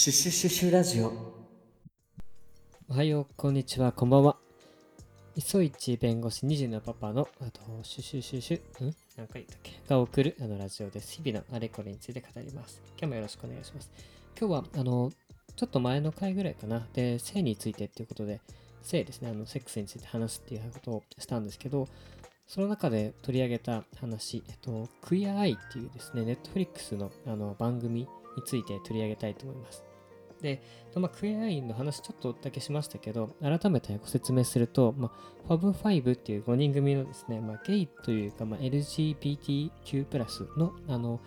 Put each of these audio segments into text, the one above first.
シュシュシュシュラジオおはよう、こんにちは、こんばんは。磯市弁護士2児のパパの、あと、シュシュシュシュ、ん？何回言ったっけ？が送るあのラジオです。日々のあれこれについて語ります。今日もよろしくお願いします。今日は、あの、ちょっと前の回ぐらいかな。で、性についてっていうことで、性ですね、あの、セックスについて話すっていうことをしたんですけど、その中で取り上げた話、えっと、クイアアイっていうですね、ネットフリックスのあの番組について取り上げたいと思います。で、まあ、クエアアイの話ちょっとだけしましたけど、改めてご説明すると、まあ、ファブ5っていう5人組のですね、まあ、ゲイというか、まあ、LGBTQ+, のあの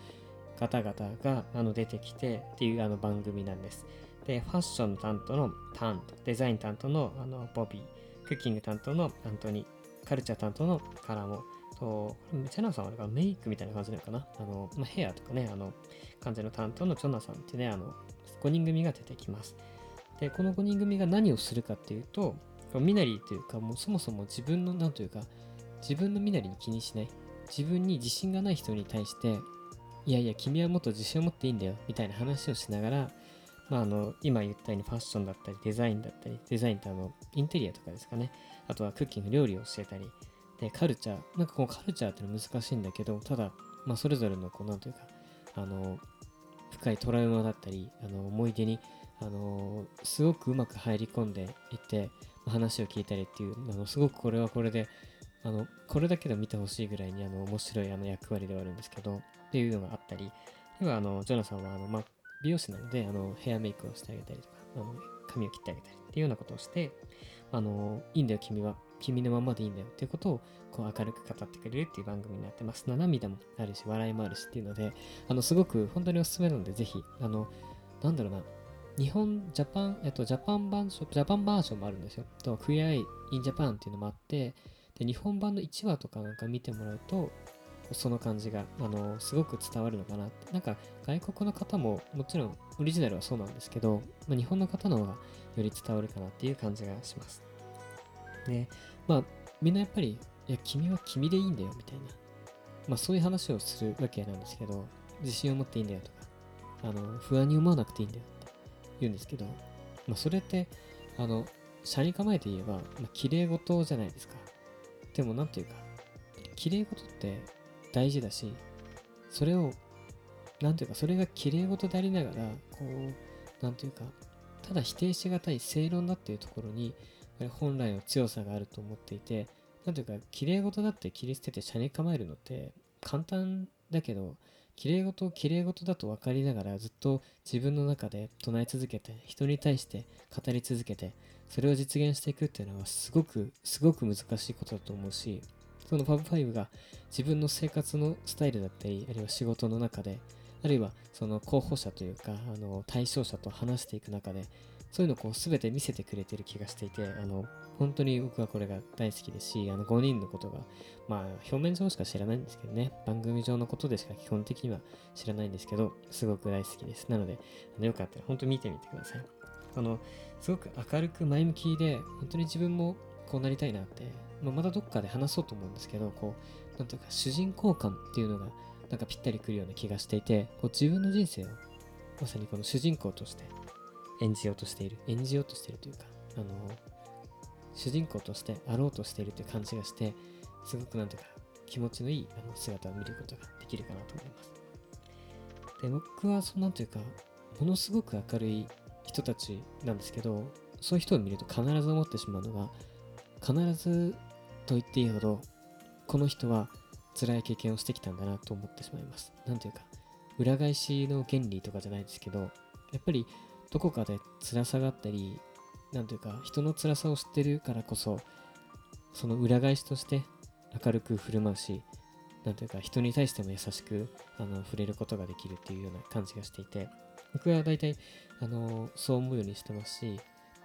方々があの出てきてっていうあの番組なんです。で、ファッション担当のタン、デザイン担当のあのボビー、クッキング担当のアントニー、カルチャー担当のカラモ、と、チェナさんはメイクみたいな感じなのかな？あの、まあ、ヘアとかね、あの、感じの担当のジョナサンってね、あの、5人組が出てきます。で、この5人組が何をするかっていうと、身なりというか、もうそもそも自分の、なんというか、自分の身なりに気にしない。自分に自信がない人に対して、いやいや、君はもっと自信を持っていいんだよ、みたいな話をしながら、まあ、あの、今言ったようにファッションだったり、デザインだったり、デザインってあの、インテリアとかですかね。あとはクッキング、料理を教えたり、で、カルチャー、なんかこのカルチャーってのは難しいんだけど、ただ、まあ、それぞれの、こう、なんというか、あの、深いトラウマだったり、あの思い出に、あのすごくうまく入り込んでいて、話を聞いたりっていう、あのすごくこれはこれで、あのこれだけで見てほしいぐらいにあの面白いあの役割ではあるんですけど、っていうのがあったり、ではあのジョナサンはあの、まあ、美容師なのであのヘアメイクをしてあげたりとか、あの髪を切ってあげたりっていうようなことをして、あのいいんだよ君は、君のままでいいんだよっていうことをこう明るく語ってくれるっていう番組になってます。涙もあるし、笑いもあるしっていうので、あの、すごく本当におすすめなので、ぜひ、あの、なんだろうな、日本、ジャパン、えっと、ジャパン版、ジャパンバージョンもあるんですよ。と、クイアイインジャパンっていうのもあって、で、日本版の1話とかなんか見てもらうと、その感じが、あの、すごく伝わるのかなって。なんか、外国の方も、もちろん、オリジナルはそうなんですけど、まあ、日本の方の方がより伝わるかなっていう感じがします。で、まあ、みんなやっぱり、いや、君は君でいいんだよ、みたいな。まあ、そういう話をするわけなんですけど、自信を持っていいんだよとか、あの、不安に思わなくていいんだよって言うんですけど、まあ、それって、あの、車に構えて言えば、まあ、綺麗事じゃないですか。でも、なんていうか、綺麗事って大事だし、それを、なんていうか、それが綺麗事でありながら、こう、なんていうか、ただ否定しがたい正論だっていうところに、本来の強さがあると思っていて、なんていうか、綺麗事だって切り捨てて車に構えるのって簡単だけど、綺麗事を綺麗事だと分かりながらずっと自分の中で唱え続けて、人に対して語り続けて、それを実現していくっていうのはすごく、すごく難しいことだと思うし、その Fab5 が自分の生活のスタイルだったり、あるいは仕事の中で、あるいはその候補者というか、あの対象者と話していく中で、そういうのをこう全て見せてくれてる気がしていて、あの、本当に僕はこれが大好きですし、あの5人のことが、まあ表面上しか知らないんですけどね、番組上のことでしか基本的には知らないんですけど、すごく大好きです。なので、あのよかったら本当に見てみてください。あの、すごく明るく前向きで、本当に自分もこうなりたいなって、まあ、またどっかで話そうと思うんですけど、こう、なんていうか主人公感っていうのがなんかぴったりくるような気がしていて、こう自分の人生をまさにこの主人公として演じようとしている、演じようとしているというか、あの、主人公としてあろうとしているという感じがして、すごくなんていうか気持ちのいいあの姿を見ることができるかなと思います。で、僕はそうなんていうか、ものすごく明るい人たちなんですけど、そういう人を見ると必ず思ってしまうのが、必ずと言っていいほど、この人は辛い経験をしてきたんだなと思ってしまいます。なんていうか、裏返しの原理とかじゃないですけど、やっぱりどこかで辛さがあったり、なんというか、人の辛さを知ってるからこそ、その裏返しとして明るく振る舞うし、なんというか、人に対しても優しくあの触れることができるっていうような感じがしていて、僕は大体、あのそう思うようにしてますし、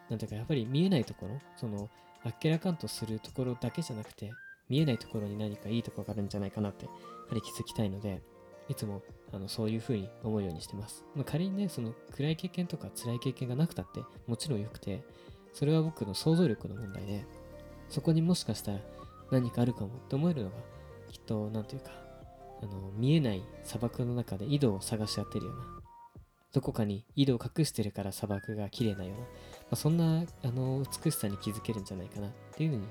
なんていうか、やっぱり見えないところ、その、あっけらかんとするところだけじゃなくて、見えないところに何かいいとこがあるんじゃないかなって、やはり気づきたいので、いつもあのそういうふうに思うようにしてます。まあ、仮にね、その暗い経験とか辛い経験がなくたってもちろん良くて、それは僕の想像力の問題で、そこにもしかしたら何かあるかもって思えるのが、きっと、なんというか、あの見えない砂漠の中で井戸を探し当てるような、どこかに井戸を隠してるから砂漠が綺麗なような、まあ、そんなあの美しさに気づけるんじゃないかなっていうふうに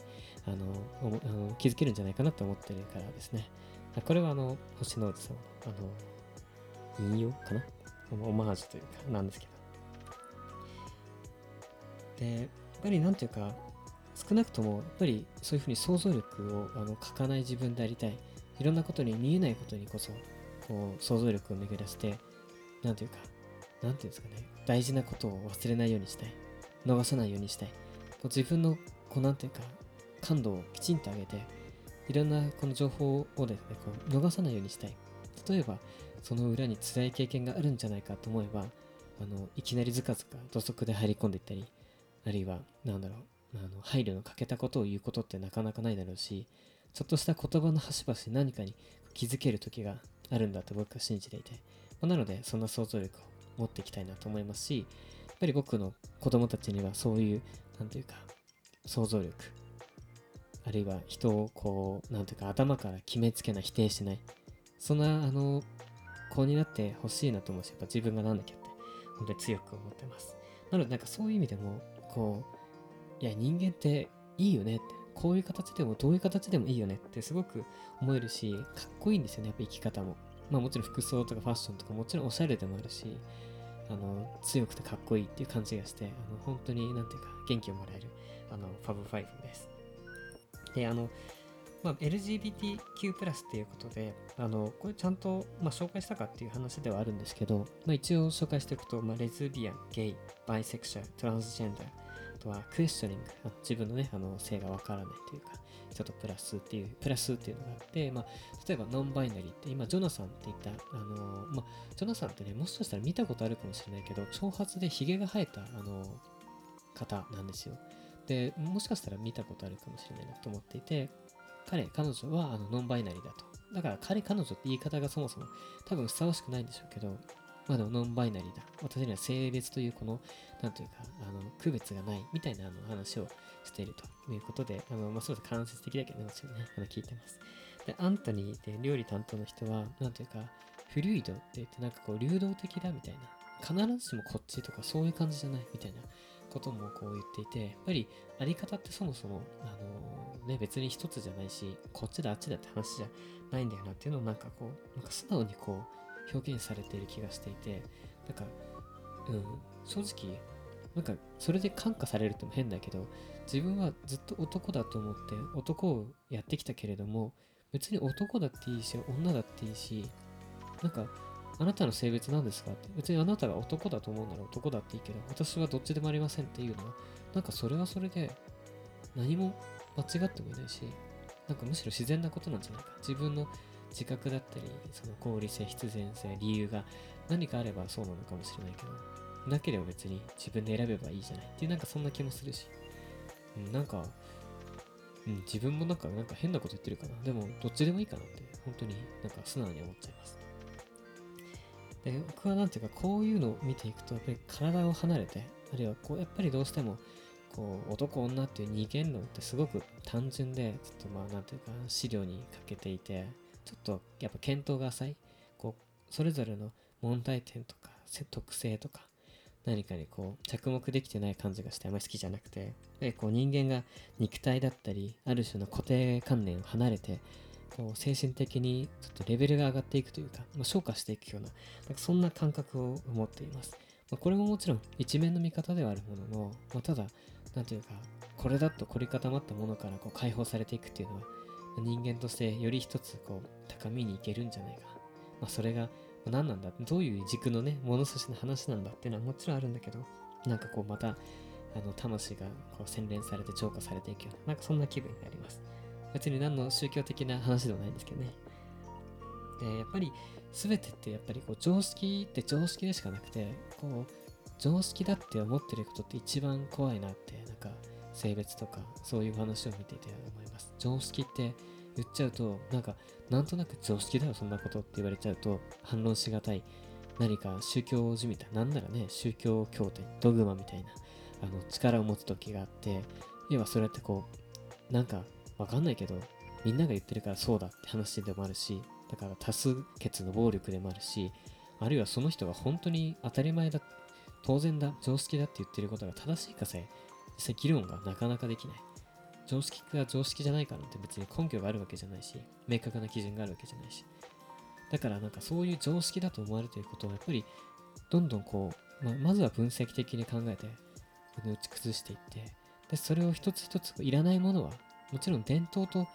あのあの気づけるんじゃないかなと思ってるからですね。これはあの星の王子さんのあの引用かな？オマージュというかなんですけど。で、やっぱりなんていうか、少なくともやっぱりそういうふうに想像力をあの書かない自分でありたい。いろんなことに見えないことにこそこう想像力を巡らせて、なんていうか、なんていうんですかね、大事なことを忘れないようにしたい。逃さないようにしたい。こう自分の、こうなんていうか、感度をきちんと上げて、いろんなこの情報をですね、こう逃さないようにしたい。例えば、その裏に辛い経験があるんじゃないかと思えば、あのいきなりずかずか土足で入り込んでいったり、あるいは、なんだろう、あの配慮の欠けたことを言うことってなかなかないだろうし、ちょっとした言葉の端々に何かに気づける時があるんだと僕は信じていて、ま、なのでそんな想像力を持っていきたいなと思いますし、やっぱり僕の子供たちにはそういう、なんていうか、想像力、あるいは人をこう、なんていうか頭から決めつけない、否定しない、そんな、あの、子になってほしいなと思うし、やっぱ自分がなんなきゃって、本当に強く思ってます。なのでなんかそういう意味でも、こう、いや人間っていいよねって、こういう形でもどういう形でもいいよねってすごく思えるし、かっこいいんですよね、やっぱ生き方も。まあもちろん服装とかファッションとかもちろんおしゃれでもあるし、あの、強くてかっこいいっていう感じがして、あの、本当になんていうか元気をもらえる、あの、 Fab Five です。で、あの、まあ、LGBTQ+ っていうことで、あの、これちゃんと、まあ、紹介したかっていう話ではあるんですけど、まあ、一応紹介しておくと、まあ、レズビアン、ゲイ、バイセクシャル、トランスジェンダー、あとはクエスチョニング、自分のね、あの性がわからないというか、ちょっとプラスっていう、プラスっていうのがあって、まあ、例えばノンバイナリーって、今、ジョナサンって言った、あの、まあ、ジョナサンってね、もしかしたら見たことあるかもしれないけど、長髪でヒゲが生えた、あの、方なんですよ。で、もしかしたら見たことあるかもしれないなと思っていて、彼、彼女はあのノンバイナリーだと。だから彼、彼女って言い方がそもそも多分ふさわしくないんでしょうけど、まあでもノンバイナリーだ。私には性別というこの、なんというか、あの、区別がないみたいなあの話をしているということで、あの、まあそうです。間接的だけどね、もちろんね、あの聞いてます。で、アントニーで料理担当の人は、なんというか、フルイドって言ってなんかこう流動的だみたいな。必ずしもこっちとかそういう感じじゃないみたいなこともこう言っていて、やっぱりあり方ってそもそも、あの、ね、別に一つじゃないし、こっちだあっちだって話じゃないんだよなっていうのをなんかこう、なんか素直にこう表現されている気がしていて、なんか、うん、正直、なんかそれで感化されるっても変だけど、自分はずっと男だと思って男をやってきたけれども、別に男だっていいし、女だっていいし、なんかあなたの性別なんですか？って。別にあなたが男だと思うなら男だっていいけど、私はどっちでもありませんっていうのは、なんかそれはそれで何も間違ってもいないし、なんかむしろ自然なことなんじゃないか。自分の自覚だったり、その合理性、必然性、理由が何かあればそうなのかもしれないけど、なければ別に自分で選べばいいじゃないっていうなんかそんな気もするし、うん、なんか、うん、自分もなんかなんか変なこと言ってるかな。でもどっちでもいいかなって、本当になんか素直に思っちゃいます。で僕はなんていうかこういうのを見ていくとやっぱり体を離れてあるいはこうやっぱりどうしてもこう男女っていう二元論ってすごく単純でちょっとまあなんていうか資料に欠けていてちょっとやっぱ検討が浅いこうそれぞれの問題点とか特性とか何かにこう着目できてない感じがしてあまり好きじゃなくてでこう人間が肉体だったりある種の固定観念を離れてこう精神的にちょっとレベルが上がっていくというか、まあ、昇華していくような、なんかそんな感覚を持っています。まあ、これももちろん一面の見方ではあるものの、まあ、ただ、なんというか、これだと凝り固まったものからこう解放されていくっていうのは、人間としてより一つこう高みにいけるんじゃないか。まあ、それが何なんだ？どういう軸のね、物差しの話なんだっていうのはもちろんあるんだけど、なんかこうまた、あの魂がこう洗練されて浄化されていくような、なんかそんな気分になります。別に何の宗教的な話ではないんですけどね。で、やっぱり全てってやっぱりこう常識って常識でしかなくて、こう常識だって思ってることって一番怖いなって、なんか性別とかそういう話を見ていて思います。常識って言っちゃうと、なんかなんとなく常識だよそんなことって言われちゃうと反論しがたい何か宗教じみたいなんならね宗教経典ドグマみたいなあの力を持つ時があって要はそれってこうなんかわかんないけど、みんなが言ってるからそうだって話でもあるし、だから多数決の暴力でもあるし、あるいはその人が本当に当たり前だ、当然だ、常識だって言ってることが正しいかさえ、実際議論がなかなかできない。常識が常識じゃないからって別に根拠があるわけじゃないし、明確な基準があるわけじゃないし。だからなんかそういう常識だと思われていることをやっぱりどんどんこう、ま、まずは分析的に考えて打ち崩していってでそれを一つ一ついらないものはもちろん伝統と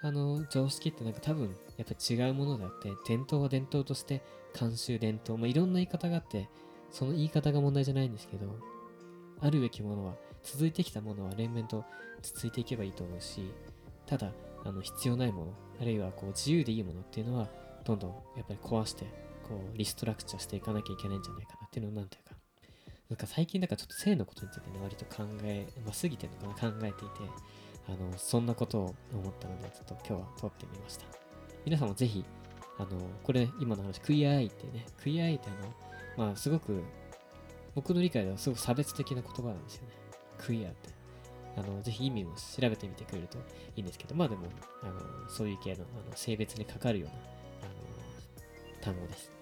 あの常識ってなんか多分やっぱ違うものであって伝統は伝統として慣習伝統、まあ、いろんな言い方があってその言い方が問題じゃないんですけどあるべきものは続いてきたものは連綿と続いていけばいいと思うしただあの必要ないものあるいはこう自由でいいものっていうのはどんどんやっぱり壊してこうリストラクチャーしていかなきゃいけないんじゃないかなっていうのをなんていうかなんか最近なんかちょっと性のことについてね割と考えますぎてるのかな考えていて。あのそんなことを思ったのでちょっと今日は撮ってみました。皆さんもぜひあのこれ今の話クイアアイってねクイアアイってあのまあすごく僕の理解ではすごく差別的な言葉なんですよね。クイアって。あのぜひ意味を調べてみてくれるといいんですけどまあでもあのそういう系のあの性別にかかるようなあの単語です。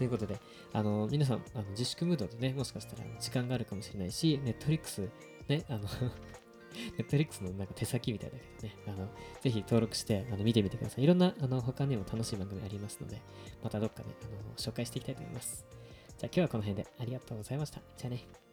ということで、あの、皆さん、あの自粛ムードでね、もしかしたら時間があるかもしれないし、ネットフリックス、ね、あのネットリックスのなんか手先みたいだけどね、あの、ぜひ登録してあの見てみてください。いろんな、あの、他にも楽しい番組ありますので、またどっかで、あの、紹介していきたいと思います。じゃあ今日はこの辺でありがとうございました。じゃあね。